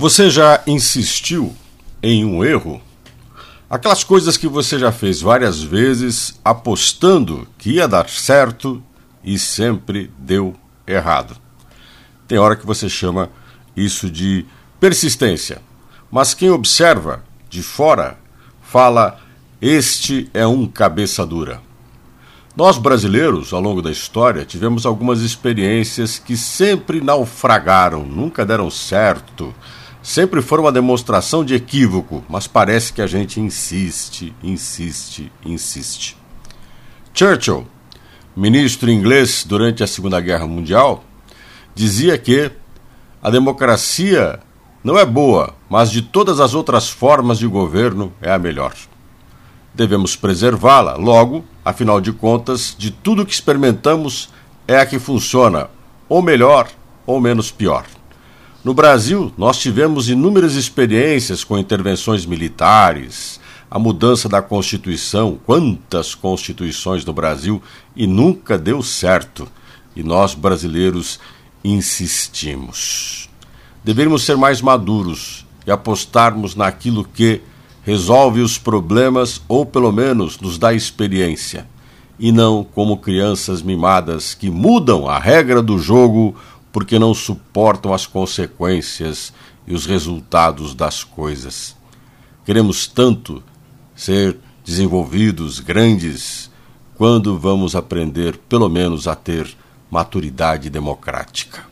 Você já insistiu em um erro? Aquelas coisas que você já fez várias vezes apostando que ia dar certo e sempre deu errado. Tem hora que você chama isso de persistência, mas quem observa de fora fala: este é um cabeça dura. Nós brasileiros, ao longo da história, tivemos algumas experiências que sempre naufragaram, nunca deram certo sempre foi uma demonstração de equívoco, mas parece que a gente insiste, insiste, insiste. Churchill, ministro inglês durante a Segunda Guerra Mundial, dizia que a democracia não é boa, mas de todas as outras formas de governo é a melhor. Devemos preservá-la, logo, afinal de contas, de tudo que experimentamos é a que funciona, ou melhor ou menos pior. No Brasil, nós tivemos inúmeras experiências com intervenções militares, a mudança da Constituição, quantas constituições no Brasil, e nunca deu certo. E nós, brasileiros, insistimos. Deveríamos ser mais maduros e apostarmos naquilo que resolve os problemas ou, pelo menos, nos dá experiência, e não como crianças mimadas que mudam a regra do jogo porque não suportam as consequências e os resultados das coisas. Queremos tanto ser desenvolvidos, grandes, quando vamos aprender, pelo menos, a ter maturidade democrática.